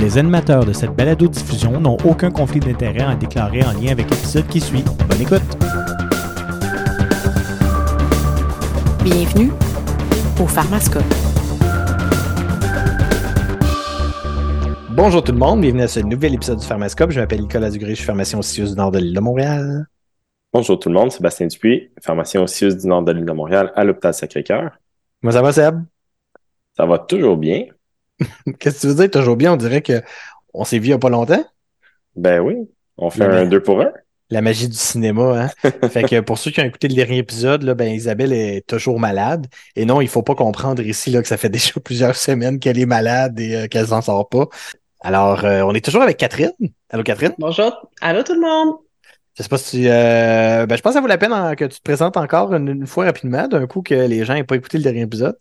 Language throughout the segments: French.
Les animateurs de cette balado-diffusion n'ont aucun conflit d'intérêt à déclarer en lien avec l'épisode qui suit. Bonne écoute! Bienvenue au Pharmascope. Bonjour tout le monde, bienvenue à ce nouvel épisode du Pharmascope. Je m'appelle Nicolas Dugré, je suis pharmacien au CIUS du Nord de l'île de Montréal. Bonjour tout le monde, Sébastien Dupuis, pharmacien au CIUS du Nord de l'île de Montréal à l'hôpital Sacré-Cœur. Comment ça va, Seb? Ça va toujours bien. Qu'est-ce que tu veux dire? Toujours bien? On dirait que on s'est vu il n'y a pas longtemps. Ben oui, on fait un deux pour un. La magie du cinéma, hein? fait que pour ceux qui ont écouté le dernier épisode, là, ben Isabelle est toujours malade. Et non, il faut pas comprendre ici là, que ça fait déjà plusieurs semaines qu'elle est malade et euh, qu'elle s'en sort pas. Alors, euh, on est toujours avec Catherine. Allô, Catherine? Bonjour. Allô tout le monde. Je sais pas si tu, euh, ben, je pense que ça vaut la peine hein, que tu te présentes encore une, une fois rapidement, d'un coup que les gens n'aient pas écouté le dernier épisode.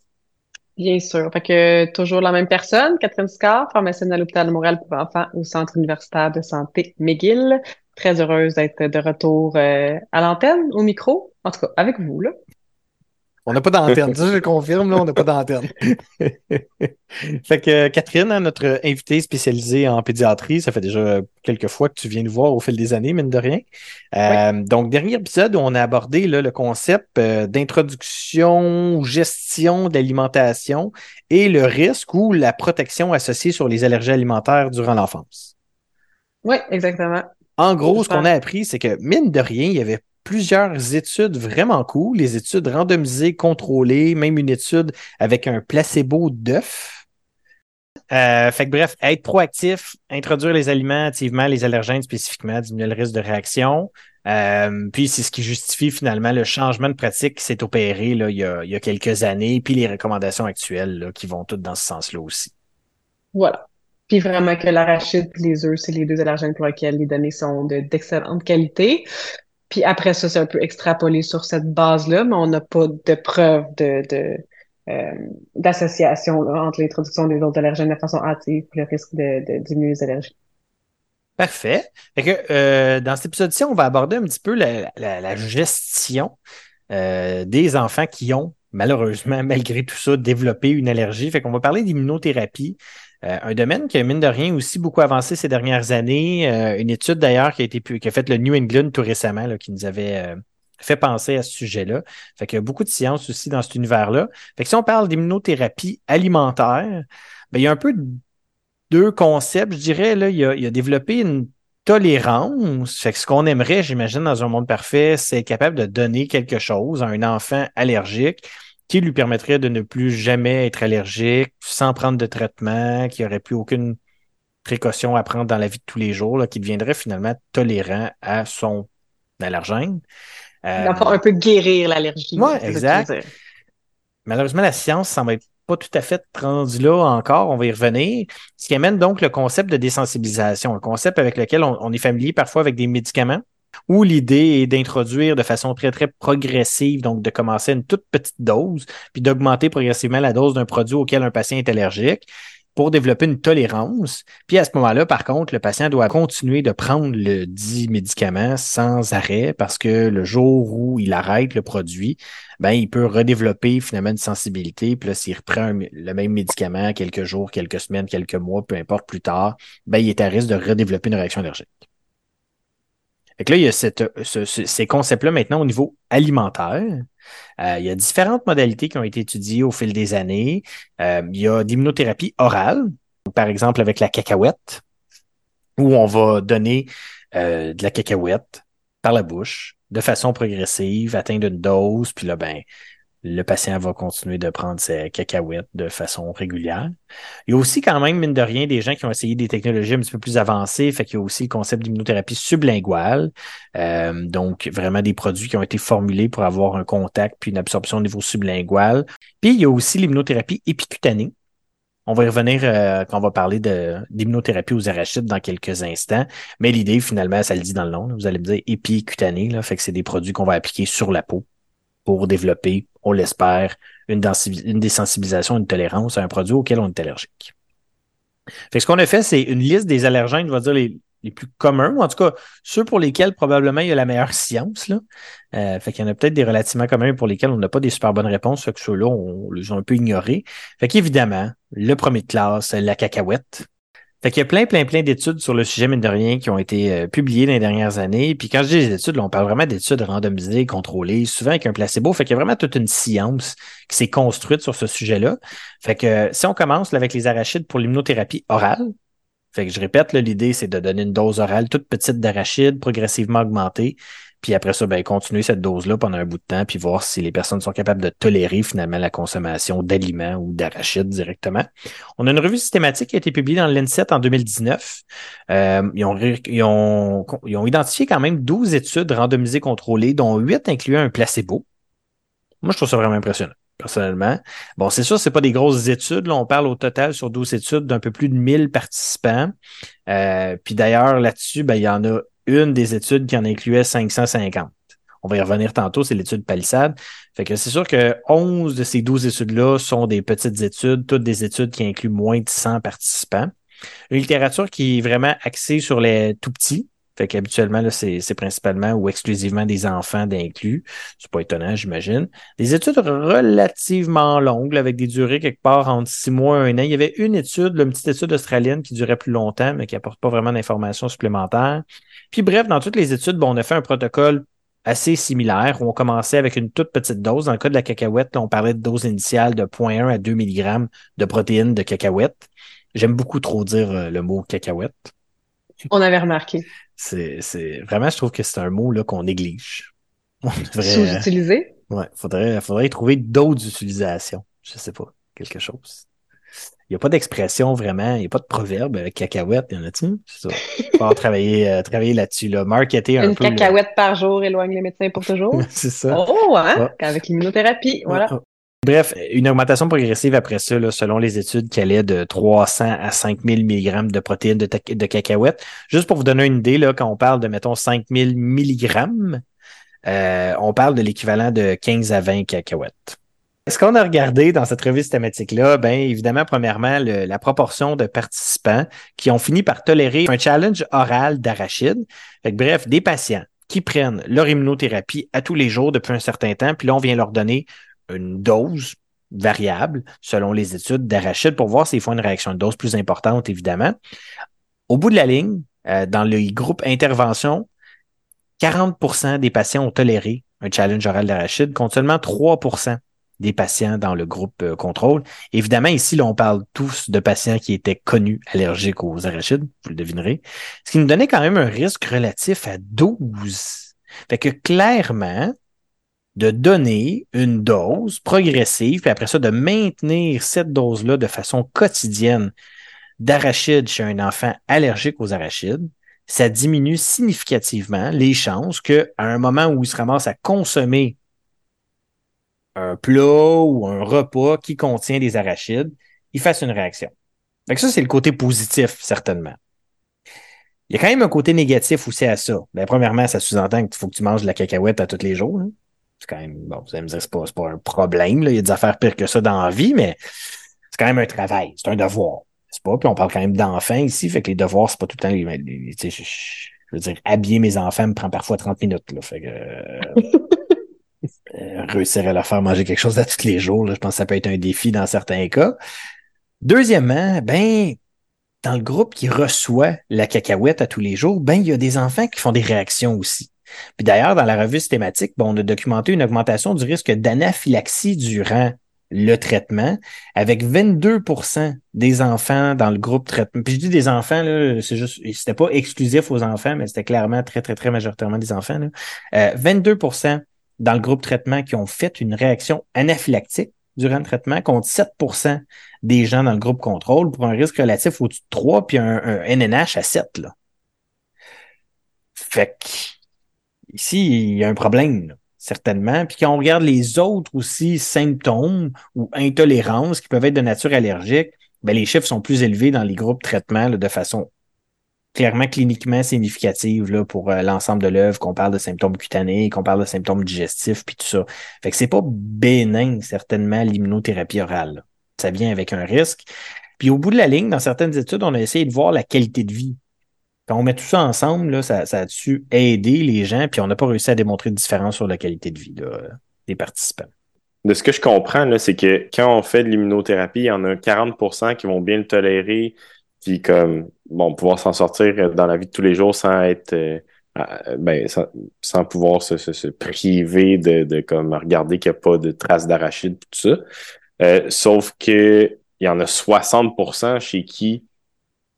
Bien sûr. Fait que toujours la même personne, Catherine Scar, pharmacienne à l'hôpital de Montréal pour enfants au Centre universitaire de santé McGill. Très heureuse d'être de retour euh, à l'antenne, au micro, en tout cas avec vous là. On n'a pas d'antenne, ça je le confirme, là, on n'a pas d'antenne. fait que Catherine, hein, notre invitée spécialisée en pédiatrie, ça fait déjà quelques fois que tu viens nous voir au fil des années, mine de rien. Euh, Donc, dernier épisode où on a abordé là, le concept euh, d'introduction ou gestion d'alimentation et le risque ou la protection associée sur les allergies alimentaires durant l'enfance. Oui, exactement. En gros, ce qu'on a appris, c'est que mine de rien, il y avait plusieurs études vraiment cool, les études randomisées, contrôlées, même une étude avec un placebo d'œuf. Euh, fait que bref, être proactif, introduire les aliments activement, les allergènes spécifiquement, diminuer le risque de réaction. Euh, puis c'est ce qui justifie finalement le changement de pratique qui s'est opéré là, il, y a, quelques années, puis les recommandations actuelles qui vont toutes dans ce sens-là aussi. Voilà. Puis vraiment que l'arachide et les œufs, c'est les deux allergènes pour lesquels les données sont de d'excellente qualité. Puis après ça, c'est un peu extrapolé sur cette base-là, mais on n'a pas de preuve de, de euh, d'association entre l'introduction des autres allergènes de façon hâtive et le risque de, de diminuer les allergies. Parfait. Fait que, euh, dans cet épisode-ci, on va aborder un petit peu la, la- la gestion euh, des enfants qui ont, malheureusement, malgré tout ça, développé une allergie. Fait qu'on va parler d'immunothérapie. Euh, un domaine qui a, mine de rien, aussi beaucoup avancé ces dernières années. Euh, une étude, d'ailleurs, qui a été qui a fait le New England tout récemment, là, qui nous avait euh, fait penser à ce sujet-là. Fait qu'il y a beaucoup de science aussi dans cet univers-là. Fait que si on parle d'immunothérapie alimentaire, ben, il y a un peu deux concepts, je dirais. Là, il, a, a développé une tolérance. Fait que ce qu'on aimerait, j'imagine, dans un monde parfait, c'est être capable de donner quelque chose à un enfant allergique qui lui permettrait de ne plus jamais être allergique sans prendre de traitement, qui aurait plus aucune précaution à prendre dans la vie de tous les jours, là, qui deviendrait finalement tolérant à son allergène. Euh, Dans le fond, un peu guérir l'allergie. Tu exact. Malheureusement, la science semble être pas tout à fait rendue là encore. On va y revenir. Ce qui amène donc le concept de désensibilisation, un concept avec lequel on, on est familier parfois avec des médicaments, où l'idée est d'introduire de façon très, très progressive, donc de commencer une toute petite dose, puis d'augmenter progressivement la dose d'un produit auquel un patient est allergique pour développer une tolérance. Puis à ce moment-là, par contre, le patient doit continuer de prendre le dit médicament sans arrêt parce que le jour où il arrête le produit, ben, il peut redévelopper finalement une sensibilité. Puis là, s'il reprend le même médicament quelques jours, quelques semaines, quelques mois, peu importe plus tard, ben, il est à risque de redévelopper une réaction allergique. Fait que là, il y a cette, ce- ce- ces concepts-là maintenant au niveau alimentaire. Euh, il y a différentes modalités qui ont été étudiées au fil des années. Euh, il y a d'immunothérapie orale, par exemple avec la cacahuète, où on va donner euh, de la cacahuète par la bouche de façon progressive, atteindre une dose, puis là, ben, le patient va continuer de prendre ses cacahuètes de façon régulière. Il y a aussi quand même, mine de rien, des gens qui ont essayé des technologies un petit peu plus avancées, fait qu'il y a aussi le concept d'immunothérapie sublinguale, euh, donc vraiment des produits qui ont été formulés pour avoir un contact puis une absorption au niveau sublingual. Puis il y a aussi l'immunothérapie épicutanée. On va y revenir euh, quand on va parler d'immunothérapie aux arachides dans quelques instants. Mais l'idée, finalement, ça le dit dans le nom. vous allez me dire épicutané, là, fait que c'est des produits qu'on va appliquer sur la peau pour développer, on l'espère, une, désensibilisation, une tolérance à un produit auquel on est allergique. Fait ce qu'on a fait, c'est une liste des allergènes, je vais dire, les, plus communs, ou en tout cas ceux pour lesquels probablement il y a la meilleure science. Là. Euh, fait qu'il y en a peut-être des relativement communs pour lesquels on n'a pas des super bonnes réponses, que ceux-là, on, les a un peu ignorés. Fait qu'évidemment, le premier de classe, la cacahuète. Fait qu'il y a plein, plein, plein d'études sur le sujet, mine de rien, qui ont été euh, publiées dans les dernières années. Puis quand je dis des études, on parle vraiment d'études randomisées, contrôlées, souvent avec un placebo. Fait qu'il y a vraiment toute une science qui s'est construite sur ce sujet-là. Fait que si on commence avec les arachides pour l'immunothérapie orale, fait que je répète, l'idée, c'est de donner une dose orale toute petite d'arachides, progressivement augmentée. Puis après ça, ben, continuer cette dose-là pendant un bout de temps, puis voir si les personnes sont capables de tolérer finalement la consommation d'aliments ou d'arachides directement. On a une revue systématique qui a été publiée dans l'Inset en 2019. Euh, ils, ont, ils, ont, ils ont identifié quand même 12 études randomisées contrôlées, dont 8 incluant un placebo. Moi, je trouve ça vraiment impressionnant personnellement. Bon, c'est sûr, c'est pas des grosses études. Là, on parle au total sur 12 études d'un peu plus de 1000 participants. Euh, puis d'ailleurs, là-dessus, ben, il y en a une des études qui en incluait 550. On va y revenir tantôt, c'est l'étude Palissade. Fait que c'est sûr que 11 de ces 12 études-là sont des petites études, toutes des études qui incluent moins de 100 participants. Une littérature qui est vraiment axée sur les tout petits, fait qu'habituellement, c'est, principalement ou exclusivement des enfants d'inclus. C'est pas étonnant, j'imagine. Des études relativement longues, avec des durées quelque part entre six mois et un an. Il y avait une étude, une petite étude australienne qui durait plus longtemps, mais qui apporte pas vraiment d'informations supplémentaires. Puis bref, dans toutes les études, bon, on a fait un protocole assez similaire où on commençait avec une toute petite dose. Dans le cas de la cacahuète, on parlait de dose initiale de 0.1 à 2 mg de protéines de cacahuète. J'aime beaucoup trop dire euh, le mot cacahuète. On avait remarqué. C'est, c'est vraiment, je trouve que c'est un mot là qu'on néglige. Sous-utilisé? Ouais, faudrait, faudrait trouver d'autres utilisations. Je sais pas, quelque chose. Il n'y a pas d'expression vraiment, il n'y a pas de proverbe avec cacahuète, y en a-t-il? C'est ça. Faut travailler, euh, travailler là-dessus, là. Marketer un Une peu. cacahuète par jour éloigne les médecins pour toujours. c'est ça. Oh, hein? Avec l'immunothérapie, voilà. Bref, une augmentation progressive après ça, selon les études, qui allait de 300 à 5000 mg de protéines de, cacahuètes. Juste pour vous donner une idée, là, quand on parle de, mettons, 5000 mg, euh, on parle de l'équivalent de 15 à 20 cacahuètes. Ce qu'on a regardé dans cette revue systématique-là, bien évidemment, premièrement, la proportion de participants qui ont fini par tolérer un challenge oral d'arachide. Bref, des patients qui prennent leur immunothérapie à tous les jours depuis un certain temps, puis là, on vient leur donner une dose variable selon les études d'arachide pour voir s'ils font une réaction de dose plus importante, évidemment. Au bout de la ligne, euh, dans le groupe intervention, 40% des patients ont toléré un challenge oral d'arachide, contre seulement 3% des patients dans le groupe euh, contrôle. Évidemment, ici, là, on parle tous de patients qui étaient connus allergiques aux arachides, vous le devinerez, ce qui nous donnait quand même un risque relatif à 12. Fait que clairement, de donner une dose progressive, puis après ça, de maintenir cette dose-là de façon quotidienne d'arachide chez un enfant allergique aux arachides, ça diminue significativement les chances qu'à un moment où il se ramasse à consommer un plat ou un repas qui contient des arachides, il fasse une réaction. Donc ça, c'est le côté positif, certainement. Il y a quand même un côté négatif aussi à ça. Ben, premièrement, ça sous-entend qu'il faut que tu manges de la cacahuète à tous les jours. Hein c'est quand même, bon, vous allez me dire, c'est pas, pas un problème, là. Il y a des affaires pires que ça dans la vie, mais c'est quand même un travail, c'est un devoir. C'est pas, puis on parle quand même d'enfants ici, fait que les devoirs, c'est pas tout le temps les, les je, veux dire, habiller mes enfants me prend parfois 30 minutes, là. Fait que, euh, réussir à leur faire manger quelque chose à tous les jours, là, je pense que ça peut être un défi dans certains cas. Deuxièmement, ben, dans le groupe qui reçoit la cacahuète à tous les jours, ben, il y a des enfants qui font des réactions aussi. Puis d'ailleurs, dans la revue systématique, bon, on a documenté une augmentation du risque d'anaphylaxie durant le traitement, avec 22% des enfants dans le groupe traitement. Puis je dis des enfants, là, c'est juste, c'était pas exclusif aux enfants, mais c'était clairement très, très, très majoritairement des enfants. Là. Euh, 22% dans le groupe traitement qui ont fait une réaction anaphylactique durant le traitement, contre 7% des gens dans le groupe contrôle pour un risque relatif au-dessus de 3, puis un, un NNH à 7. Là. Fait que ici, il y a un problème, certainement. Puis quand on regarde les autres aussi symptômes ou intolérances qui peuvent être de nature allergique, ben, les chiffres sont plus élevés dans les groupes traitement de façon clairement cliniquement significative là, pour euh, l'ensemble de l'œuvre, qu'on parle de symptômes cutanés, qu'on parle de symptômes digestifs, puis tout ça. Fait que c'est pas bénin, certainement, l'immunothérapie orale. Ça vient avec un risque. Puis au bout de la ligne, dans certaines études, on a essayé de voir la qualité de vie quand on met tout ça ensemble, là, ça, a su aider les gens, puis on n'a pas réussi à démontrer de différence sur la qualité de vie des participants. De ce que je comprends, c'est que quand on fait de l'immunothérapie, il y en a 40% qui vont bien le tolérer, puis comme bon pouvoir s'en sortir dans la vie de tous les jours sans être euh, ben, sans, pouvoir se, se, priver de, de comme regarder qu'il n'y a pas de traces d'arachide tout ça euh, sauf que il y en a 60% chez qui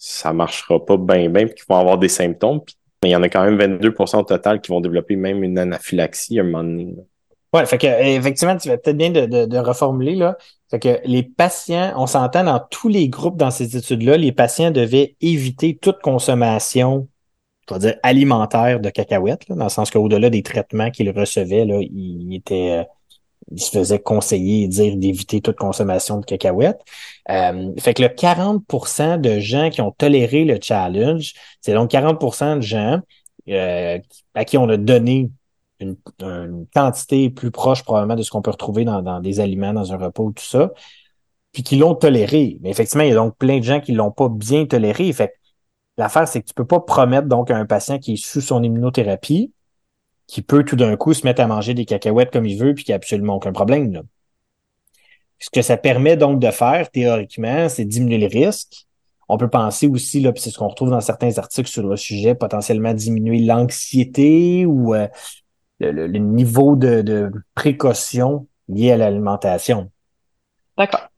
ça marchera pas bien bien puis qui vont avoir des symptômes puis il y en a quand même 22% au total qui vont développer même une anaphylaxie à un moment donné. Ouais, fait que effectivement, tu vas peut-être bien de, de, de, reformuler là. Fait que les patients, on s'entend dans tous les groupes dans ces études-là, les patients devaient éviter toute consommation, je dire alimentaire de cacahuètes, là, dans le sens qu'au-delà des traitements qu'ils recevaient, là, il était euh, il se faisait conseiller et dire d'éviter toute consommation de cacahuètes. Euh, fait que le 40% de gens qui ont toléré le challenge, c'est donc 40% de gens euh, à qui on a donné une, quantité plus proche probablement de ce qu'on peut retrouver dans, des aliments, dans un repas ou tout ça, puis qui l'ont toléré. Mais effectivement, il y a donc plein de gens qui l'ont pas bien toléré. Fait l'affaire, c'est que tu peux pas promettre donc à un patient qui est sous son immunothérapie qui peut tout d'un coup se mettre à manger des cacahuètes comme il veut puis qui a absolument aucun problème. Là. Ce que ça permet donc de faire, théoriquement, c'est diminuer le risque. On peut penser aussi, là, c'est ce qu'on retrouve dans certains articles sur le sujet, potentiellement diminuer l'anxiété ou euh, le, niveau de, précaution lié à l'alimentation. D'accord.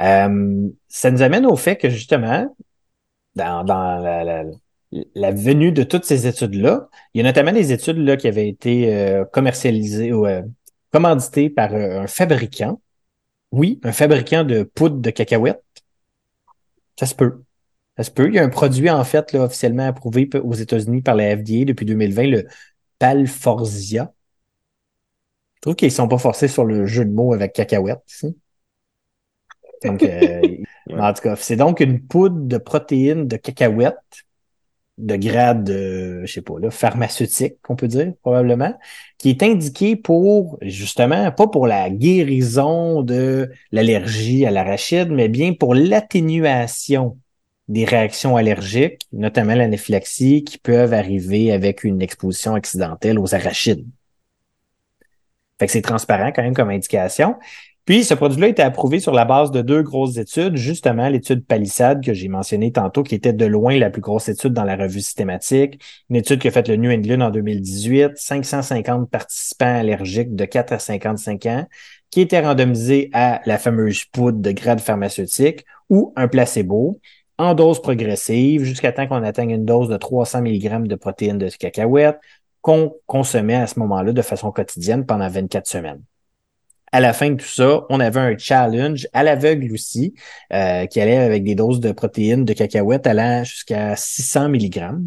Euh, ça nous amène au fait que justement, dans, dans la, la venue de toutes ces études-là. Il y a notamment des études là, qui avaient été euh, commercialisées ou euh, commanditées par euh, un fabricant. Oui, un fabricant de poudre de cacahuètes. Ça se peut. Ça se peut. Il y a un produit, en fait, là, officiellement approuvé aux États-Unis par la FDA depuis 2020, le Palforzia. Je trouve qu'ils sont pas forcés sur le jeu de mots avec cacahuètes ici. Donc, en tout cas, c'est donc une poudre de protéines de cacahuètes de grade, je sais pas, là, pharmaceutique, on peut dire, probablement, qui est indiqué pour, justement, pas pour la guérison de l'allergie à l'arachide, mais bien pour l'atténuation des réactions allergiques, notamment l'anaphylaxie, qui peuvent arriver avec une exposition accidentelle aux arachides. Fait que c'est transparent quand même comme indication. Puis, ce produit-là a été approuvé sur la base de deux grosses études, justement l'étude Palisade que j'ai mentionnée tantôt, qui était de loin la plus grosse étude dans la revue systématique, une étude qui a fait le New England en 2018, 550 participants allergiques de 4 à 55 ans, qui étaient randomisés à la fameuse poudre de grade pharmaceutique ou un placebo en dose progressive jusqu'à temps qu'on atteigne une dose de 300 mg de protéines de cacahuète qu'on consommait à ce moment-là de façon quotidienne pendant 24 semaines à la fin de tout ça, on avait un challenge à l'aveugle aussi, euh, qui allait avec des doses de protéines de cacahuètes allant jusqu'à 600 mg.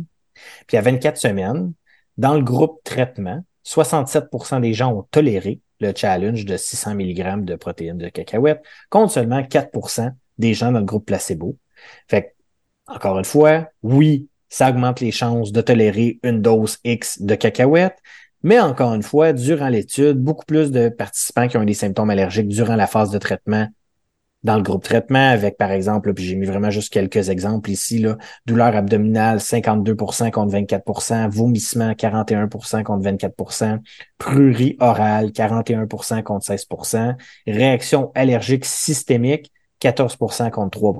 Puis à 24 semaines, dans le groupe traitement, 67% des gens ont toléré le challenge de 600 mg de protéines de cacahuètes, contre seulement 4% des gens dans le groupe placebo. Fait encore une fois, oui, ça augmente les chances de tolérer une dose X de cacahuètes, mais encore une fois, durant l'étude, beaucoup plus de participants qui ont eu des symptômes allergiques durant la phase de traitement dans le groupe traitement avec, par exemple, puis j'ai mis vraiment juste quelques exemples ici, là, douleur abdominale 52% contre 24% vomissement 41% contre 24% prurie orale 41% contre 16% réaction allergique systémique 14% contre 3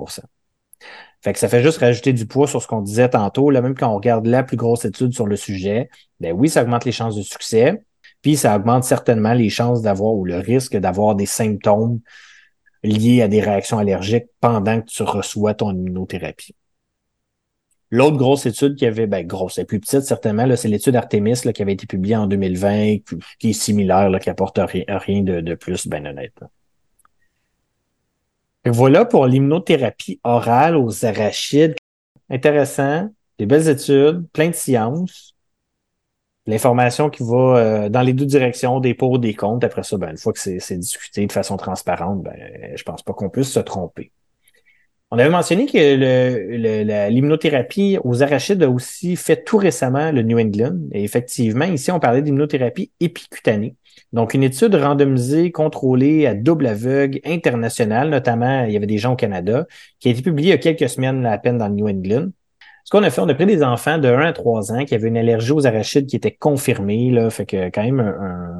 fait que ça fait juste rajouter du poids sur ce qu'on disait tantôt. Là, même quand on regarde la plus grosse étude sur le sujet, ben oui, ça augmente les chances de succès. Puis ça augmente certainement les chances d'avoir ou le risque d'avoir des symptômes liés à des réactions allergiques pendant que tu reçois ton immunothérapie. L'autre grosse étude qui avait, ben grosse, et plus petite certainement, c'est l'étude Artemis qui avait été publiée en 2020, qui est similaire, là, qui apporte rien, de plus, ben honnête. Voilà pour l'immunothérapie orale aux arachides. Intéressant, des belles études, plein de sciences. L'information qui va euh, dans les deux directions, des pour, des contre. Après ça, ben, une fois que c'est discuté de façon transparente, ben, je pense pas qu'on puisse se tromper. On avait mentionné que l'immunothérapie aux arachides a aussi fait tout récemment le New England. Et effectivement, ici, on parlait d'immunothérapie épicutanée. Donc, une étude randomisée, contrôlée à double aveugle, internationale, notamment, il y avait des gens au Canada, qui a été publiée il y a quelques semaines à peine dans le New England. Ce qu'on a fait, on a pris des enfants de 1 à 3 ans qui avaient une allergie aux arachides qui était confirmée, là, fait que quand même un,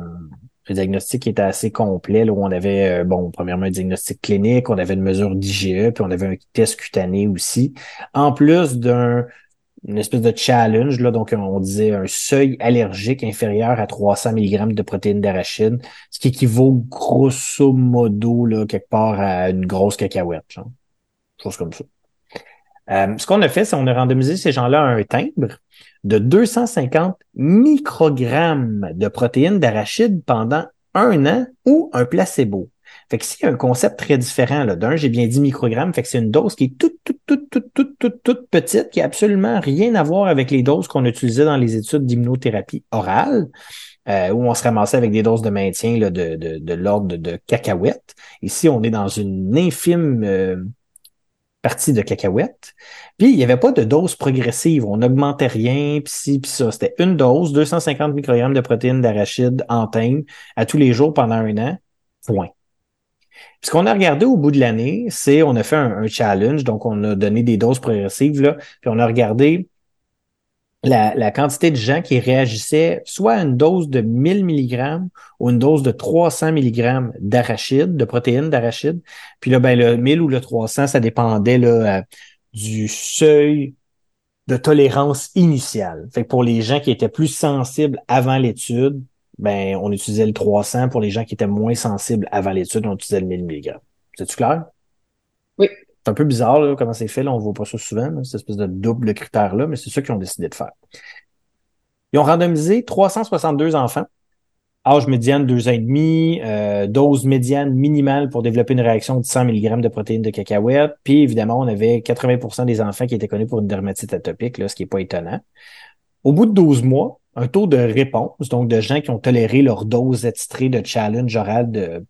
Le diagnostic était assez complet, là, où on avait, euh, bon, premièrement, un diagnostic clinique, on avait une mesure d'IGE, puis on avait un test cutané aussi, en plus d'un une espèce de challenge, là, donc on disait un seuil allergique inférieur à 300 mg de protéines d'arachide, ce qui équivaut grosso modo, là, quelque part à une grosse cacahuète, genre. chose comme ça. Euh, ce qu'on a fait, c'est qu'on a randomisé ces gens-là à un timbre de 250 microgrammes de protéines d'arachide pendant un an ou un placebo. Fait que c'est un concept très différent. Là. D'un, j'ai bien dit microgrammes, fait que c'est une dose qui est toute, toute, toute, toute, toute, toute, toute petite, qui a absolument rien à voir avec les doses qu'on utilisait dans les études d'immunothérapie orale, euh, où on se ramassait avec des doses de maintien là, de, de, de l'ordre de, cacahuètes. Ici, on est dans une infime euh, partie de cacahuètes. Puis, il n'y avait pas de dose progressive. On n'augmentait rien, puis ci, puis ça. C'était une dose, 250 microgrammes de protéines d'arachide en thème à tous les jours pendant un an. Point. Ce qu'on a regardé au bout de l'année, c'est on a fait un, challenge, donc on a donné des doses progressives, là, puis on a regardé la, quantité de gens qui réagissaient soit à une dose de 1000 mg ou une dose de 300 mg d'arachide, de protéines d'arachide. Puis là, ben, le 1000 ou le 300, ça dépendait là, du seuil de tolérance initiale. Fait pour les gens qui étaient plus sensibles avant l'étude, ben, on utilisait le 300. Pour les gens qui étaient moins sensibles avant l'étude, on utilisait le 1000 mg. C'est-tu clair? Oui. C'est un peu bizarre là, comment c'est fait. Là, on voit pas ça souvent, cette espèce de double critère-là, mais c'est ça qu'ils ont décidé de faire. Ils ont randomisé 362 enfants, âge médiane 2 ans et demi, euh, dose médiane minimale pour développer une réaction de 100 mg de protéines de cacahuète. Puis évidemment, on avait 80% des enfants qui étaient connus pour une dermatite atopique, là, ce qui n'est pas étonnant. Au bout de 12 mois, un taux de réponse, donc de gens qui ont toléré leur dose attitrée de challenge oral de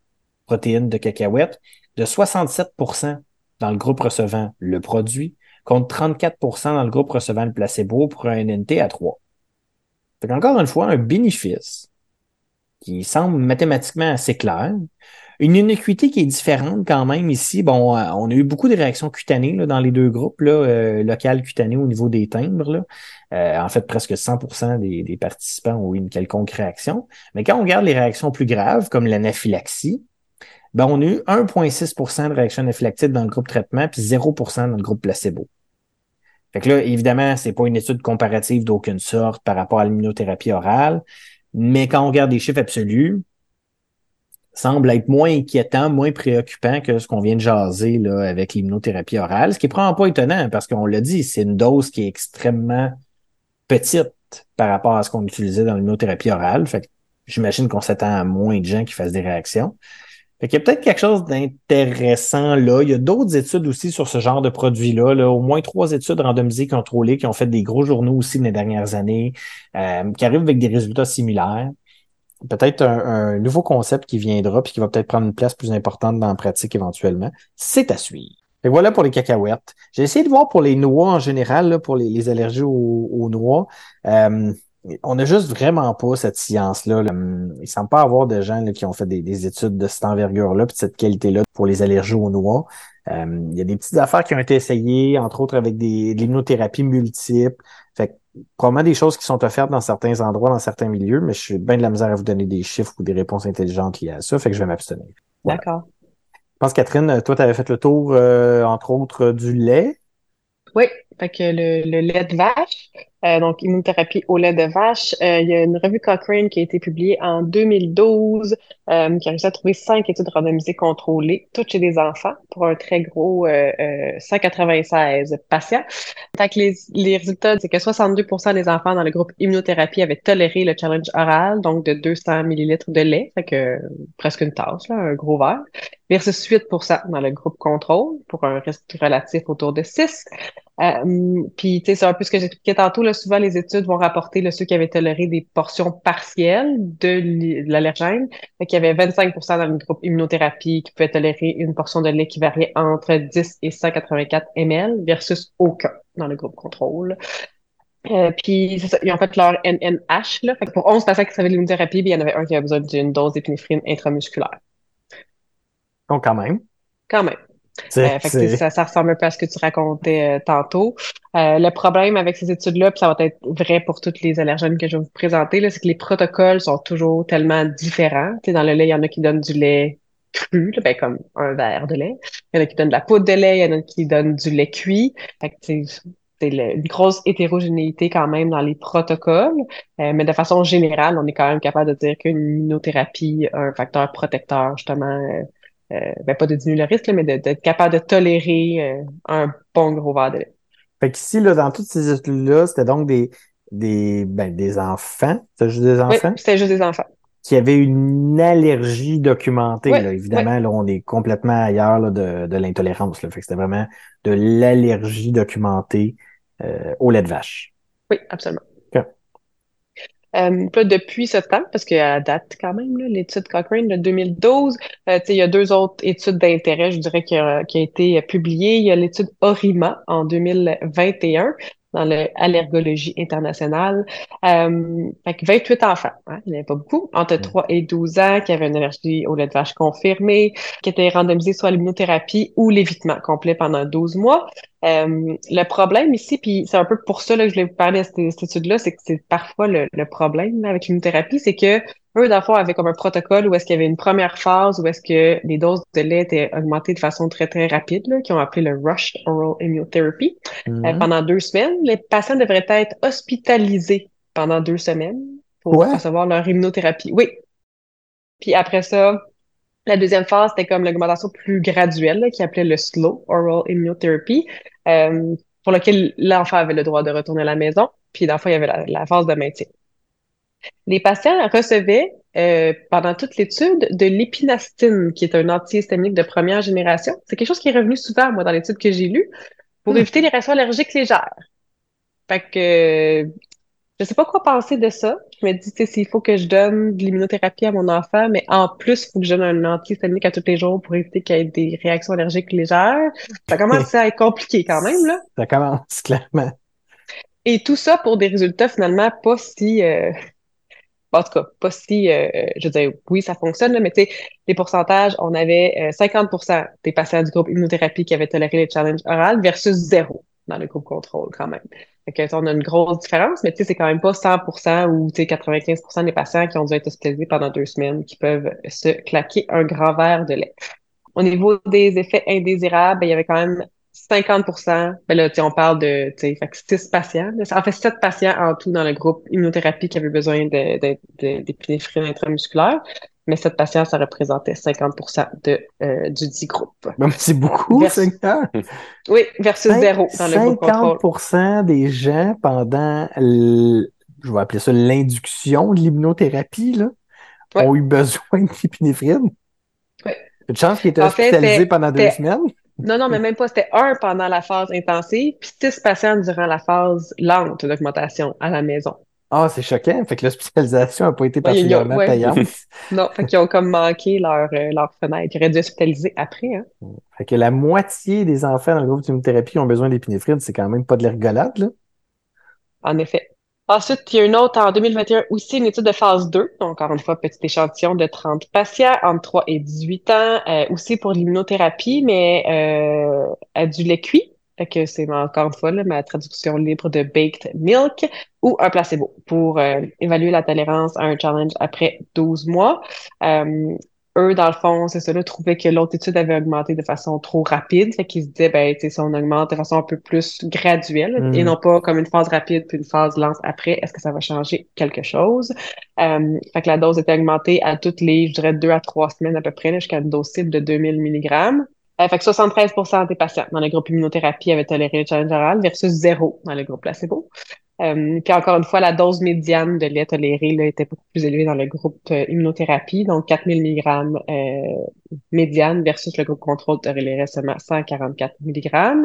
protéines de cacahuètes, de 67% dans le groupe recevant le produit, contre 34% dans le groupe recevant le placebo pour un NNT à 3. Fait encore une fois, un bénéfice qui semble mathématiquement assez clair, une inéquité qui est différente quand même ici. Bon, euh, on a eu beaucoup de réactions cutanées dans les deux groupes, là, euh, locales cutanées au niveau des timbres. Euh, en fait, presque 100% des, participants ont eu une quelconque réaction. Mais quand on regarde les réactions plus graves, comme l'anaphylaxie, ben, on a eu 1,6% de réaction anaphylactique dans le groupe traitement, puis 0% dans le groupe placebo. Fait que là, évidemment, c'est pas une étude comparative d'aucune sorte par rapport à l'immunothérapie orale, mais quand on regarde des chiffres absolus, semble être moins inquiétant, moins préoccupant que ce qu'on vient de jaser là, avec l'immunothérapie orale, ce qui est probablement pas étonnant parce qu'on l'a dit, c'est une dose qui est extrêmement petite par rapport à ce qu'on utilisait dans l'immunothérapie orale. Fait j'imagine qu'on s'attend à moins de gens qui fassent des réactions. Fait qu'il y a peut-être quelque chose d'intéressant là. Il y a d'autres études aussi sur ce genre de produit-là. Là. Au moins trois études randomisées contrôlées qui ont fait des gros journaux aussi les dernières années, euh, qui arrivent avec des résultats similaires peut-être un, nouveau concept qui viendra puis qui va peut-être prendre une place plus importante dans la pratique éventuellement. C'est à suivre. Et voilà pour les cacahuètes. J'ai essayé de voir pour les noix en général, pour les, allergies aux, noix. Euh, on n'a juste vraiment pas cette science-là. Il ne semble pas avoir de gens qui ont fait des, études de cette envergure-là, puis de cette qualité-là pour les allergies aux noix. Euh, il y a des petites affaires qui ont été essayées, entre autres avec des, de l'immunothérapie multiple. Fait probablement des choses qui sont offertes dans certains endroits, dans certains milieux, mais je suis bien de la misère à vous donner des chiffres ou des réponses intelligentes liées à ça, fait que je vais m'abstenir. D'accord. Je pense, Catherine, toi, tu avais fait le tour, euh, entre autres, du lait. Oui, fait que le, le lait de vache, euh, donc immunothérapie au lait de vache. Euh, il y a une revue Cochrane qui a été publiée en 2012 euh, qui a réussi à trouver cinq études randomisées contrôlées, toutes chez des enfants, pour un très gros 196 patients. Fait que les, les résultats, c'est que 62 des enfants dans le groupe immunothérapie avaient toléré le challenge oral, donc de 200 millilitres de lait, fait que presque une tasse, là, un gros verre, versus 8 dans le groupe contrôle, pour un risque relatif autour de 6. Euh, puis, tu sais, c'est un peu ce que j'expliquais tantôt. Là, souvent, les études vont rapporter là, ceux qui avaient toléré des portions partielles de l'allergène. il y avait 25% dans le groupe immunothérapie qui pouvaient tolérer une portion de lait qui variait entre 10 et 184 ml versus aucun dans le groupe contrôle. Euh, puis, ça, ils ont fait leur NNH. Là. Fait pour 11 patients qui avaient l'immunothérapie, il y en avait un qui avait besoin d'une dose d'épinéphrine intramusculaire. Donc, quand même. Quand même. Euh, fait que, ça, ça ressemble un peu à ce que tu racontais euh, tantôt. Euh, le problème avec ces études-là, puis ça va être vrai pour toutes les allergènes que je vais vous présenter, c'est que les protocoles sont toujours tellement différents. sais, dans le lait, il y en a qui donnent du lait cru, ben, comme un verre de lait. Il y en a qui donnent de la poudre de lait, il y en a qui donnent du lait cuit. Fait que, c'est une grosse hétérogénéité quand même dans les protocoles, mais de façon générale, on est quand même capable de dire qu'une immunothérapie a un facteur protecteur justement euh, ben pas de diminuer le risque, mais d'être capable de tolérer euh, un bon gros verre de lait. Fait qu'ici, là, dans toutes ces études-là, c'était donc des, des, ben, des enfants. C'était juste des enfants? Oui, c'était juste des enfants. Qui avaient une allergie documentée. là. Évidemment, là, on est complètement ailleurs là, de, de l'intolérance. Fait que c'était vraiment de l'allergie documentée euh, au lait de vache. Oui, absolument. Euh, depuis ce temps, parce qu'à date quand même, l'étude Cochrane de 2012, euh, il y a deux autres études d'intérêt, je dirais, qui a, qui a été publiées. Il y a l'étude Orima en 2021 dans l'allergologie internationale. Euh, fait 28 enfants, hein, il n'y en avait pas beaucoup, entre 3 et 12 ans, qui avaient une allergie au lait de vache confirmée, qui étaient randomisés soit à l'immunothérapie ou l'évitement complet pendant 12 mois. Euh, le problème ici, puis c'est un peu pour ça là, que je voulais vous parler de cette, étude-là, c'est que c'est parfois le, le problème avec l'immunothérapie, c'est que eux, dans le fond, avaient comme un protocole où est-ce qu'il y avait une première phase où est-ce que les doses de lait étaient augmentées de façon très, très rapide, là, qui ont appelé le Rushed Oral Immunotherapy. Euh, mm-hmm. pendant deux semaines, les patients devraient être hospitalisés pendant deux semaines pour recevoir leur immunothérapie. Oui. Puis après ça, la deuxième phase, c'était comme l'augmentation plus graduelle, qui appelait le Slow Oral Immunotherapy, euh, pour lequel l'enfant avait le droit de retourner à la maison. Puis, dans il y avait la phase de maintien. Les patients recevaient euh, pendant toute l'étude de l'épinastine, qui est un antihistaminique de première génération. C'est quelque chose qui est revenu souvent, moi, dans l'étude que j'ai lue, pour hmm. éviter les réactions allergiques légères. Fait que je sais pas quoi penser de ça. Je me dis, tu sais, s'il faut que je donne de l'immunothérapie à mon enfant, mais en plus, il faut que je donne un antihistaminique à tous les jours pour éviter qu'il y ait des réactions allergiques légères. Ça commence à être compliqué quand même, là. Ça commence, clairement. Et tout ça pour des résultats finalement pas si euh, en tout cas, pas si, euh, je veux dire, oui, ça fonctionne, mais tu sais, les pourcentages, on avait 50% euh, des patients du groupe immunothérapie qui avaient toléré les challenges orales versus zéro dans le groupe contrôle quand même. Fait on a une grosse différence, mais tu sais, c'est quand même pas 100% ou tu sais, 95% des patients qui ont dû être hospitalisés pendant deux semaines qui peuvent se claquer un grand verre de lait. Au niveau des effets indésirables, ben, il y avait quand même 50 ben là, on parle de, tu sais, 6 patients. En fait, 7 patients en tout dans le groupe immunothérapie qui avaient besoin d'épinéphrine intramusculaire. Mais 7 patients, ça représentait 50 de, euh, du dit groupe. c'est beaucoup, Oui, versus zéro dans le groupe 50% des gens pendant, je vais appeler ça l'induction de l'immunothérapie, ont eu besoin d'épinéphrine. Oui. Une chance qu'ils étaient hospitalisés pendant deux semaines. Non, non, mais même pas. C'était un pendant la phase intensive, puis six patients durant la phase lente d'augmentation à la maison. Ah, c'est choquant. Fait que l'hospitalisation n'a pas été particulièrement payante. non, fait qu'ils ont comme manqué leur, euh, leur fenêtre. Ils auraient dû hospitaliser après. Hein. Fait que la moitié des enfants dans le groupe d'immunothérapie ont besoin d'épinéphrine. C'est quand même pas de la rigolade, là. En effet. Ensuite, il y a une autre en 2021 aussi, une étude de phase 2. Donc, encore une fois, petit échantillon de 30 patients entre 3 et 18 ans, euh, aussi pour l'immunothérapie, mais euh, à du lait cuit. que c'est encore une fois ma traduction libre de baked milk ou un placebo pour euh, évaluer la tolérance à un challenge après 12 mois. Euh, eux, dans le fond, c'est ça, là, trouvaient que l'autre étude avait augmenté de façon trop rapide. Fait qu'ils se disaient, ben, tu sais, si on augmente de façon un peu plus graduelle et mm. non pas comme une phase rapide puis une phase lente après, est-ce que ça va changer quelque chose? Euh, fait que la dose était augmentée à toutes les, je dirais, deux à trois semaines à peu près, jusqu'à une dose cible de 2000 mg. Euh, fait que 73% des patients dans le groupe immunothérapie avaient toléré le challenge oral versus zéro dans le groupe placebo. Euh, puis encore une fois, la dose médiane de lait toléré là, était beaucoup plus élevée dans le groupe euh, immunothérapie, donc 4000 mg euh, médiane versus le groupe contrôle tolérait seulement 144 mg.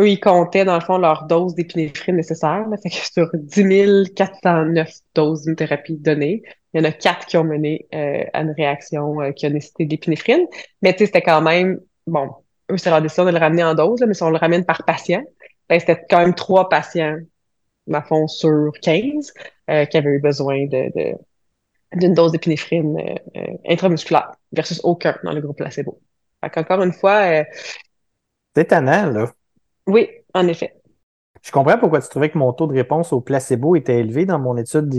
Eux, ils comptaient dans le fond leur dose d'épinéphrine nécessaire. Là, fait que sur 10 409 doses d'immunothérapie données, il y en a quatre qui ont mené euh, à une réaction qui a nécessité d'épinéphrine. Mais tu sais, c'était quand même, bon, eux, c'est leur décision de le ramener en dose, mais si on le ramène par patient, ben, c'était quand même trois patients ma fond, sur 15 euh, qui avaient eu besoin de, d'une dose d'épinéphrine euh, euh, intramusculaire versus aucun dans le groupe placebo. Fait Encore une fois, C'est étonnant, là. Oui, en effet. Je comprends pourquoi tu trouvais que mon taux de réponse au placebo était élevé dans mon étude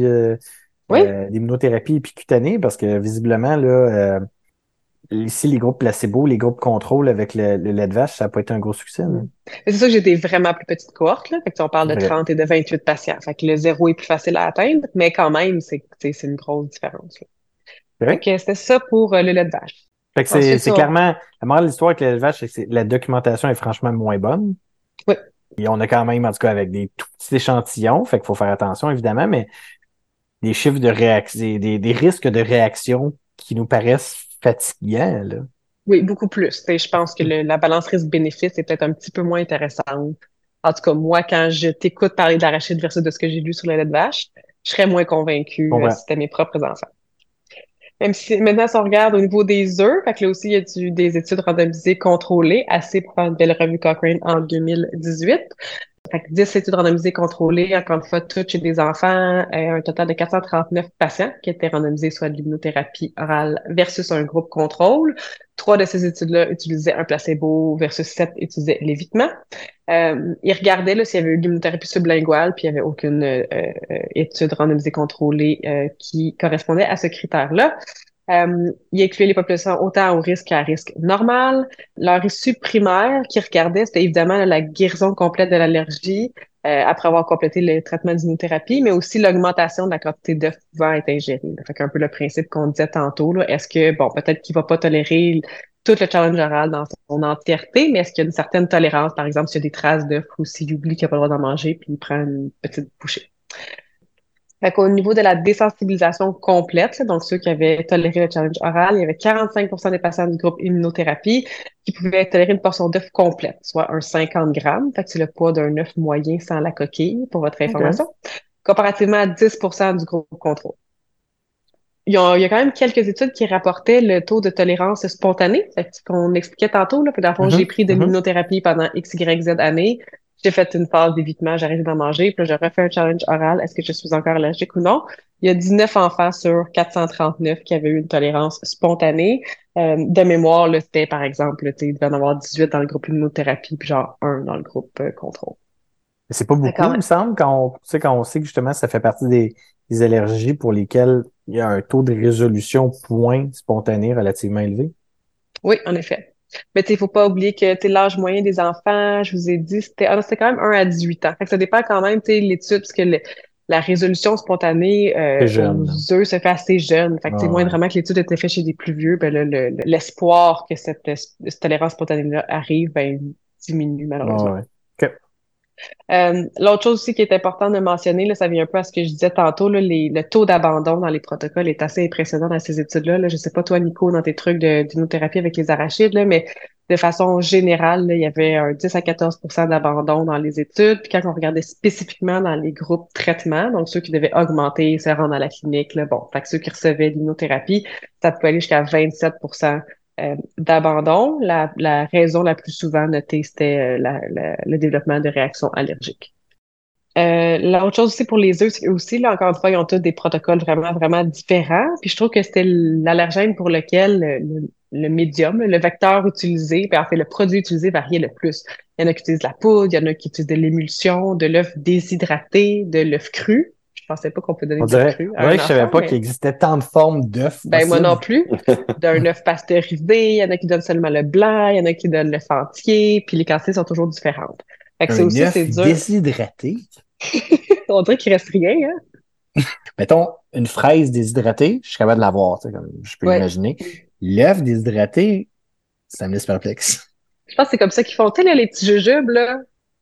Oui. euh, d'immunothérapie épicutanée, parce que visiblement, là, euh, ici, les groupes placebo, les groupes contrôle avec le, le lait de vache, ça n'a pas été un gros succès. C'est sûr que j'ai des vraiment plus petites cohortes, là. Fait que, on parle de Vrai. 30 et de 28 patients. Fait que le zéro est plus facile à atteindre, mais quand même, c'est, une grosse différence, c'était ça pour euh, le lait de vache. Fait que c'est ça- clairement, la morale de l'histoire avec le lait de vache, c'est que la documentation est franchement moins bonne. Oui. Et on a quand même, en tout cas, avec des tout petits échantillons, fait qu'il faut faire attention, évidemment, mais des chiffres de réaction, des, des- des risques de réaction qui nous paraissent fatigants, là. Oui, beaucoup plus. Je pense que le- la balance risque-bénéfice est peut-être un petit peu moins intéressante. En tout cas, moi, quand je t'écoute parler de l'arachide versus de ce que j'ai lu sur le lait de vache, je serais moins convaincue euh, si c'était mes propres enfants. Même si maintenant, si on regarde au niveau des œufs, fait que là aussi, il y a du- des études randomisées contrôlées, assez pour faire une belle revue Cochrane en 2018. Fait que 10 études randomisées contrôlées, encore une fois, toutes chez des enfants, euh, un total de 439 patients qui étaient randomisés soit de l'immunothérapie orale versus un groupe contrôle. Trois de ces études-là utilisaient un placebo versus sept utilisaient l'évitement. Euh, ils regardaient là, s'il y avait eu l'immunothérapie sublinguale, puis il n'y avait aucune euh, euh, étude randomisée contrôlée euh, qui correspondait à ce critère-là. Euh, il incluait les populations autant au risque qu'à risque normal. Leur issue primaire qu'ils regardaient, c'était évidemment la guérison complète de l'allergie euh, après avoir complété le traitement d'immunothérapie, mais aussi l'augmentation de la quantité d'œufs pouvant être ingérés. Fait qu'un peu le principe qu'on disait tantôt, là, est-ce que, bon, peut-être qu'il va pas tolérer tout le challenge oral dans son entièreté, mais est-ce qu'il y a une certaine tolérance, par exemple, s'il y a des traces d'œufs ou s'il oublie qu'il n'a pas le droit d'en manger, puis il prend une petite bouchée? Fait qu'au niveau de la désensibilisation complète, là, donc ceux qui avaient toléré le challenge oral, il y avait 45% des patients du groupe immunothérapie qui pouvaient tolérer une portion d'œuf complète, soit un 50 grammes. Fait que c'est le poids d'un œuf moyen sans la coquille, pour votre information. Comparativement à 10% du groupe contrôle. Il y, a, il y a quand même quelques études qui rapportaient le taux de tolérance spontanée, fait qu'on expliquait tantôt. Là, Puis dans le fond, Mhm, j'ai pris de mhm. l'immunothérapie pendant X, Y, Z années. J'ai fait une phase d'évitement, j'ai arrêté d'en manger, puis là, j'ai refait un challenge oral. Est-ce que je suis encore allergique ou non? Il y a 19 enfants sur 439 qui avaient eu une tolérance spontanée. Euh, de mémoire, là, c'était par exemple, là, tu sais, il devait en avoir 18 dans le groupe immunothérapie, puis genre un dans le groupe euh, contrôle. Mais C'est pas beaucoup, il me semble, quand on, tu sais, quand on sait que justement ça fait partie des, des allergies pour lesquelles il y a un taux de résolution point spontané relativement élevé. Oui, en effet. Mais tu sais, il faut pas oublier que tu sais, l'âge moyen des enfants, je vous ai dit, c'était ah, quand même 1 à 18 ans. Fait que ça dépend quand même, tu sais, l'étude, parce que le- la résolution spontanée euh, aux œufs se fait assez jeune. Fait que Ah, moins ouais. vraiment que l'étude était faite chez des plus vieux, ben là, le- le- l'espoir que cette, cette tolérance spontanée-là arrive, ben diminue malheureusement. Ouais. Euh, L'autre chose aussi qui est important de mentionner, là, ça vient un peu à ce que je disais tantôt, là, les, le taux d'abandon dans les protocoles est assez impressionnant dans ces études-là. Là. Je sais pas toi, Nico, dans tes trucs d'immunothérapie avec les arachides, là, mais de façon générale, là, il y avait un 10 à 14% d'abandon dans les études. Puis quand on regardait spécifiquement dans les groupes traitement, donc ceux qui devaient augmenter, se rendre à la clinique, là, bon, fait que ceux qui recevaient l'immunothérapie, ça pouvait aller jusqu'à 27 euh, d'abandon. La, raison la plus souvent notée, c'était euh, le développement de réactions allergiques. Euh, L'autre chose aussi pour les œufs, c'est aussi, là, encore une fois, ils ont tous des protocoles vraiment, vraiment différents. Puis je trouve que c'était l'allergène pour lequel le, le médium, le vecteur utilisé, puis en fait, le produit utilisé variait le plus. Il y en a qui utilisent la poudre, il y en a qui utilisent de l'émulsion, de l'œuf déshydraté, de l'œuf cru. Je pensais pas qu'on peut donner On dirait, cru on à dirait que je savais pas mais- qu'il existait tant de formes d'œufs. ben, moi non plus. D'un œuf pasteurisé, il y en a qui donnent seulement le blanc, il y en a qui donnent l'œuf entier, puis les quantités sont toujours différentes. Fait que c'est aussi, c'est dur. déshydraté? On dirait qu'il reste rien, hein? Mettons, une fraise déshydratée, je suis capable de l'avoir, tu sais, comme je peux Ouais. l'imaginer. L'œuf déshydraté, ça me laisse perplexe. Je pense que c'est comme ça qu'ils font, tu sais, les petits jujubes, là,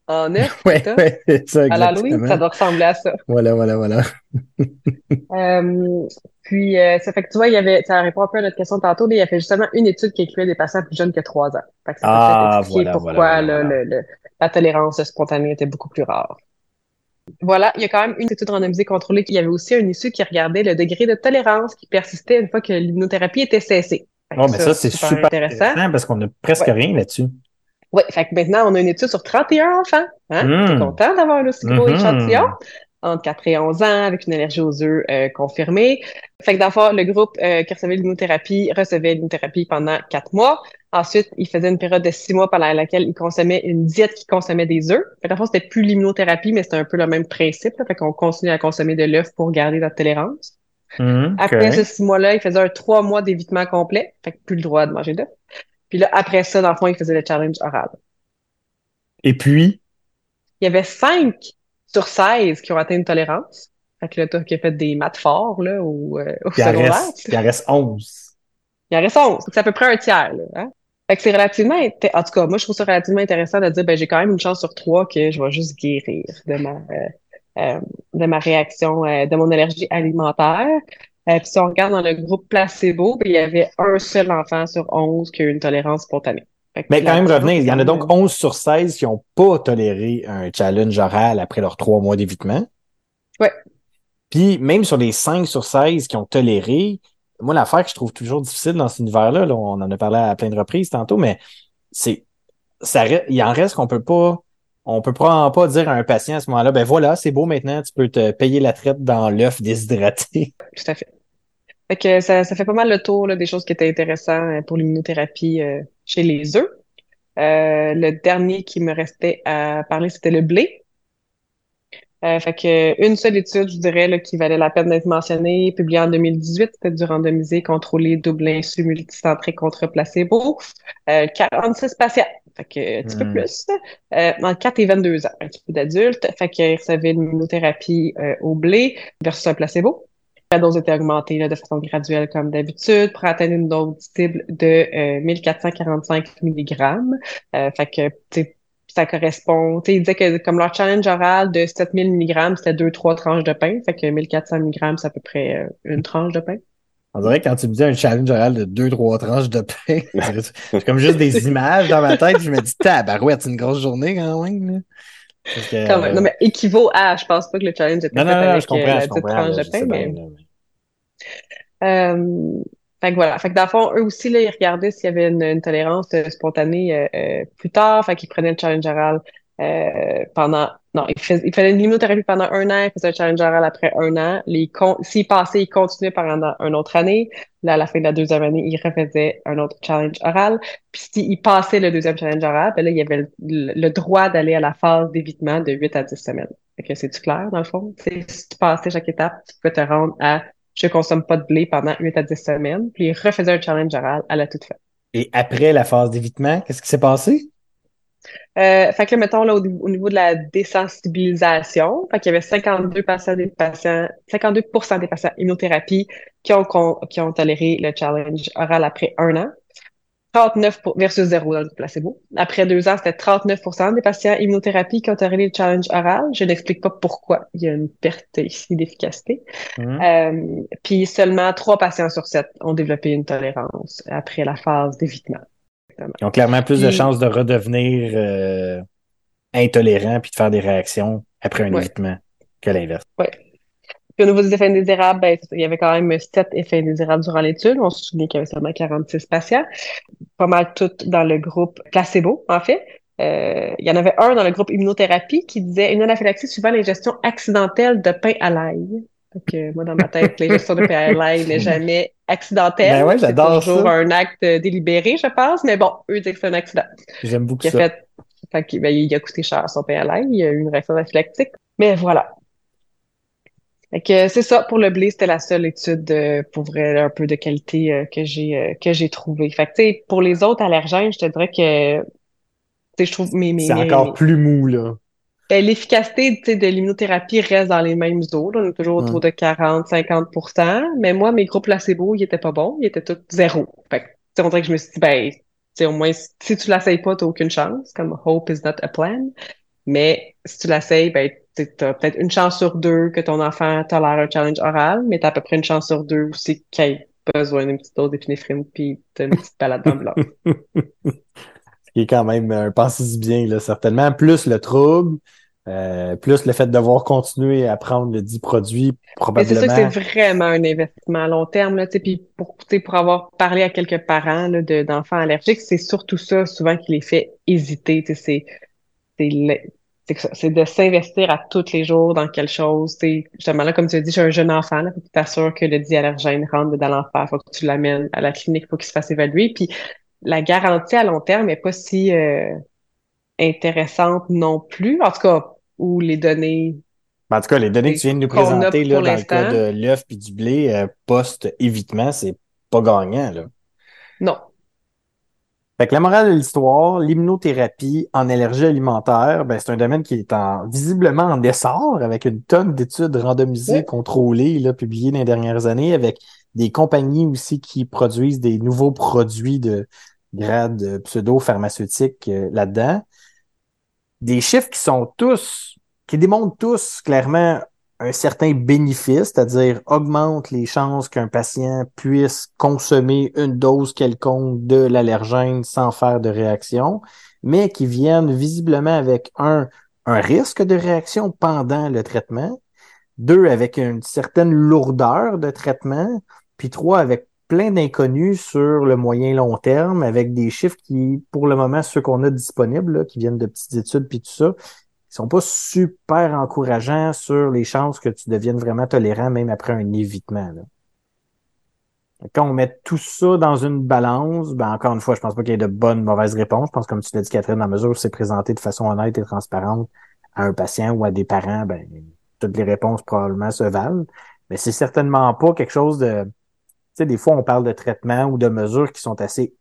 en œuf, Ouais, ça? ouais, ça, À l'Halloween, exactement. ça doit ressembler à ça. Voilà, voilà, voilà. Euh, puis, euh, ça fait que tu vois, il y avait, ça répond un peu à notre question tantôt, mais il y avait justement une étude qui incluait des patients plus jeunes que trois ans. Fait que ça Ah, voilà, pourquoi voilà, là, voilà. le- le- la tolérance spontanée était beaucoup plus rare. Voilà, il y a quand même une étude randomisée contrôlée. Y avait aussi un issue qui regardait le degré de tolérance qui persistait une fois que l'immunothérapie était cessée. Bon, mais ça, c'est super intéressant parce qu'on a presque Ouais. rien là-dessus. Oui, fait que maintenant, on a une étude sur 31 enfants. Hein? Mm. T'es content d'avoir un aussi gros Mhm. échantillon? Entre 4 et 11 ans, avec une allergie aux œufs euh, confirmée. Fait que dans le groupe euh, qui recevait l'immunothérapie recevait l'immunothérapie pendant 4 mois. Ensuite, il faisait une période de six mois pendant laquelle il consommait une diète qui consommait des œufs. Fait que, c'était plus l'immunothérapie, mais c'était un peu le même principe. Là. Fait qu'on continue à consommer de l'œuf pour garder notre tolérance. Mhm, Après ce six mois-là, il faisait un trois mois d'évitement complet. Fait que plus le droit de manger d'œufs. Puis là, après ça, dans le fond, il faisait le challenge oral. Et puis, Il y avait cinq sur 16 qui ont atteint une tolérance. Fait que là, toi qui as fait des maths forts, là, au, euh, au il secondaire, reste, il en reste 11. il en reste 11. C'est à peu près un tiers, là. Hein? Fait que c'est relativement, en tout cas, moi, je trouve ça relativement intéressant de dire, ben, j'ai quand même une chance sur trois que je vais juste guérir de ma, euh, euh, de ma réaction, euh, de mon allergie alimentaire. Euh, puis si on regarde dans le groupe placebo, ben, il y avait un seul enfant sur 11 qui a eu une tolérance spontanée. Mais quand même revenir, il y en a donc euh, 11 sur 16 qui n'ont pas toléré un challenge oral après leurs trois mois d'évitement. Ouais. Puis même sur les 5 sur 16 qui ont toléré, moi, l'affaire que je trouve toujours difficile dans cet univers-là, là, on en a parlé à plein de reprises tantôt, mais c'est ça il en reste qu'on peut pas on peut probablement pas dire à un patient à ce moment-là, ben voilà, c'est beau maintenant, tu peux te payer la traite dans l'œuf déshydraté. Tout à fait. Fait que ça, fait pas mal le tour des choses qui étaient intéressantes pour l'immunothérapie euh, chez les œufs. Euh, le dernier qui me restait à parler, c'était le blé. Euh, fait que une seule étude, je dirais, là, qui valait la peine d'être mentionnée, publiée en 2018, c'était du randomisé contrôlé double insu multicentré contre placebo. Euh, 46 patients, fait que un petit peu Hmm. plus, euh, entre 4 et 22 ans, un petit peu d'adultes, fait qu'ils recevaient une immunothérapie euh, au blé versus un placebo. La dose était augmentée là, de façon graduelle comme d'habitude pour atteindre une dose cible de euh, 1445 mg. Euh, fait que, ça correspond, tu sais, il disait que comme leur challenge oral de 7000 mg, c'était deux, trois tranches de pain. Fait que 1400 mg, c'est à peu près euh, une tranche de pain. On dirait que quand tu me dis un challenge oral de deux, trois tranches de pain, c'est comme juste des images dans ma tête, je me dis, tabarouette, c'est une grosse journée quand même. Que, Quand même. Non, mais équivaut à, je pense pas que le challenge était non, fait non, avec je comprends, euh, la je petite comprends. tranche de pain, mais... bien, là, mais- Euh, fait que voilà. Fait que dans le fond, eux aussi, là, ils regardaient s'il y avait une, une tolérance euh, spontanée euh, euh, plus tard. Fait qu'ils prenaient le challenge oral euh, pendant... Non, ils faisaient, ils faisaient une immunothérapie pendant un an, ils faisaient un challenge oral après un an. Les S'ils passaient, ils continuaient pendant une autre année. Là, à la fin de la deuxième année, ils refaisaient un autre challenge oral. Puis s'ils passaient le deuxième challenge oral, ben là, il y avait le, le droit d'aller à la phase d'évitement de 8 à 10 semaines. Fait que c'est-tu clair, dans le fond? Si tu passais chaque étape, tu peux te rendre à je consomme pas de blé pendant 8 à 10 semaines. Puis il refaisait un challenge oral à la toute fin. Et après la phase d'évitement, qu'est-ce qui s'est passé? Euh, fait que là, mettons, là, au, au niveau de la désensibilisation, fait qu'il y avait 52 patients des patients, 52 des patients immunothérapie qui ont, qui ont toléré le challenge oral après un an. 39 pour, versus zéro dans le placebo. Après deux ans, c'était 39% des patients immunothérapie qui ont toléré le challenge oral. Je n'explique pas pourquoi. Il y a une perte ici d'efficacité. Mhm. Euh, puis seulement trois patients sur sept ont développé une tolérance après la phase d'évitement. Ils ont clairement plus de chances de redevenir euh, intolérants puis de faire des réactions après un Ouais. évitement que l'inverse. Puis au niveau des effets indésirables, ben, il y avait quand même sept effets indésirables durant l'étude. On se souvient qu'il y avait seulement 46 patients. Pas mal toutes dans le groupe placebo, en fait. Euh, il y en avait un dans le groupe immunothérapie qui disait une anaphylaxie suivant l'ingestion accidentelle de pain à l'ail. Donc, euh, moi, dans ma tête, l'ingestion de pain à l'ail n'est jamais accidentelle. Ben ouais, j'adore C'est toujours ça. un acte délibéré, je pense. Mais bon, eux disent que c'est un accident. J'aime beaucoup a ça. fait, ben, il a coûté cher son pain à l'ail, il y a eu une réaction anaphylactique. Mais voilà. Fait que c'est ça pour le blé, c'était la seule étude euh, pour vrai un peu de qualité euh, que j'ai euh, que j'ai trouvé. Fait que tu sais pour les autres allergènes, je te dirais que tu sais je trouve mes mes, C'est encore mes- plus mou, là. ben, l'efficacité de l'immunothérapie reste dans les mêmes là. on est toujours autour Ouais. de 40 50 mais moi mes groupes placebo, ils étaient pas bons, ils étaient tous zéro. Fait que on dirait que je me suis dit ben tu sais au moins si si tu l'essayes pas, t'as aucune chance, comme hope is not a plan. Mais si tu l'essayes, ben, tu as peut-être une chance sur deux que ton enfant tolère un challenge oral, mais tu as à peu près une chance sur deux aussi qu'il ait besoin d'une petite dose d'épinéphrine puis d'une petite balade dans le blanc. Ce qui est quand même un pensez-y bien, là, certainement. Plus le trouble, euh, plus le fait de devoir continuer à prendre le dit produit, Mais c'est sûr que probablement. c'est vraiment un investissement à long terme, là, puis pour, pour avoir parlé à quelques parents, d'enfants allergiques, c'est surtout ça, souvent, qui les fait hésiter, c'est, c'est, de s'investir à tous les jours dans quelque chose, justement, là, comme tu as dit, j'ai un jeune enfant, là, faut que tu t'assures que le diallergène rentre dans l'enfer, faut que tu l'amènes à la clinique, faut qu'il se fasse évaluer, puis la garantie à long terme n'est pas si euh, intéressante non plus. En tout cas, où les données. Ben, en tout cas, les données que tu viens de nous présenter là, pour dans le cas de l'œuf puis du blé, euh, post-évitement, c'est pas gagnant. Là. Non. Fait que la morale de l'histoire, l'immunothérapie en allergie alimentaire, ben, c'est un domaine qui est en, visiblement en essor avec une tonne d'études randomisées, Ouais. contrôlées, là, publiées dans les dernières années, avec des compagnies aussi qui produisent des nouveaux produits de grade pseudo-pharmaceutique euh, là-dedans. Des chiffres qui sont tous, qui démontrent tous clairement un certain bénéfice, c'est-à-dire augmente les chances qu'un patient puisse consommer une dose quelconque de l'allergène sans faire de réaction, mais qui viennent visiblement avec un, un risque de réaction pendant le traitement, deux, avec une certaine lourdeur de traitement, puis trois, avec plein d'inconnus sur le moyen long terme, avec des chiffres qui, pour le moment, ceux qu'on a disponibles, qui viennent de petites études puis tout ça, ils sont pas super encourageants sur les chances que tu deviennes vraiment tolérant même après un évitement. Là. Quand on met tout ça dans une balance, ben encore une fois, je pense pas qu'il y ait de bonnes, mauvaises réponses. Je pense, comme tu l'as dit, Catherine, dans la mesure où c'est présenté de façon honnête et transparente à un patient ou à des parents, ben toutes les réponses probablement se valent. Mais c'est certainement pas quelque chose de. Tu sais, des fois, on parle de traitement ou de mesures qui sont assez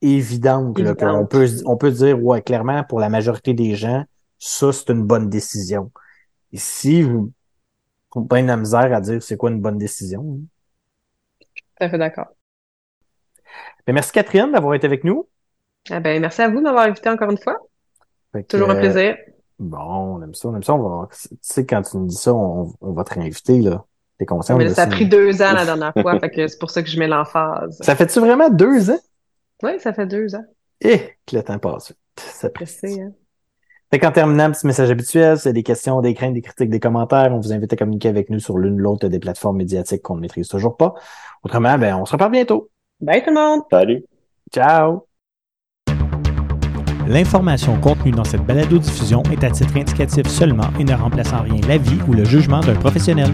évidentes. Là, qu'on peut, on peut dire, ouais, clairement, pour la majorité des gens, ça, c'est une bonne décision. Ici, vous vous bien de la misère à dire c'est quoi une bonne décision. hein. Tout à fait d'accord. Ben, merci Catherine d'avoir été avec nous. Ah ben, merci à vous de m'avoir invité encore une fois. Fait que, Toujours un euh, plaisir. Bon, on aime ça, on aime ça. On va, tu sais, quand tu nous dis ça, on, on va te réinviter, là. T'es conscient Mais de ça a pris deux ans la dernière fois, fait que c'est pour ça que je mets l'emphase. Ça fait-tu vraiment deux ans? Oui, ça fait deux ans. Eh, que le temps passe vite. Ça hein. Fait qu'en terminant, petit message habituel, c'est des questions, des craintes, des critiques, des commentaires. On vous invite à communiquer avec nous sur l'une ou l'autre des plateformes médiatiques qu'on ne maîtrise toujours pas. Autrement, ben, on se reparle bientôt. Bye tout le monde! Salut! Ciao! L'information contenue dans cette balado-diffusion est à titre indicatif seulement et ne remplace en rien l'avis ou le jugement d'un professionnel.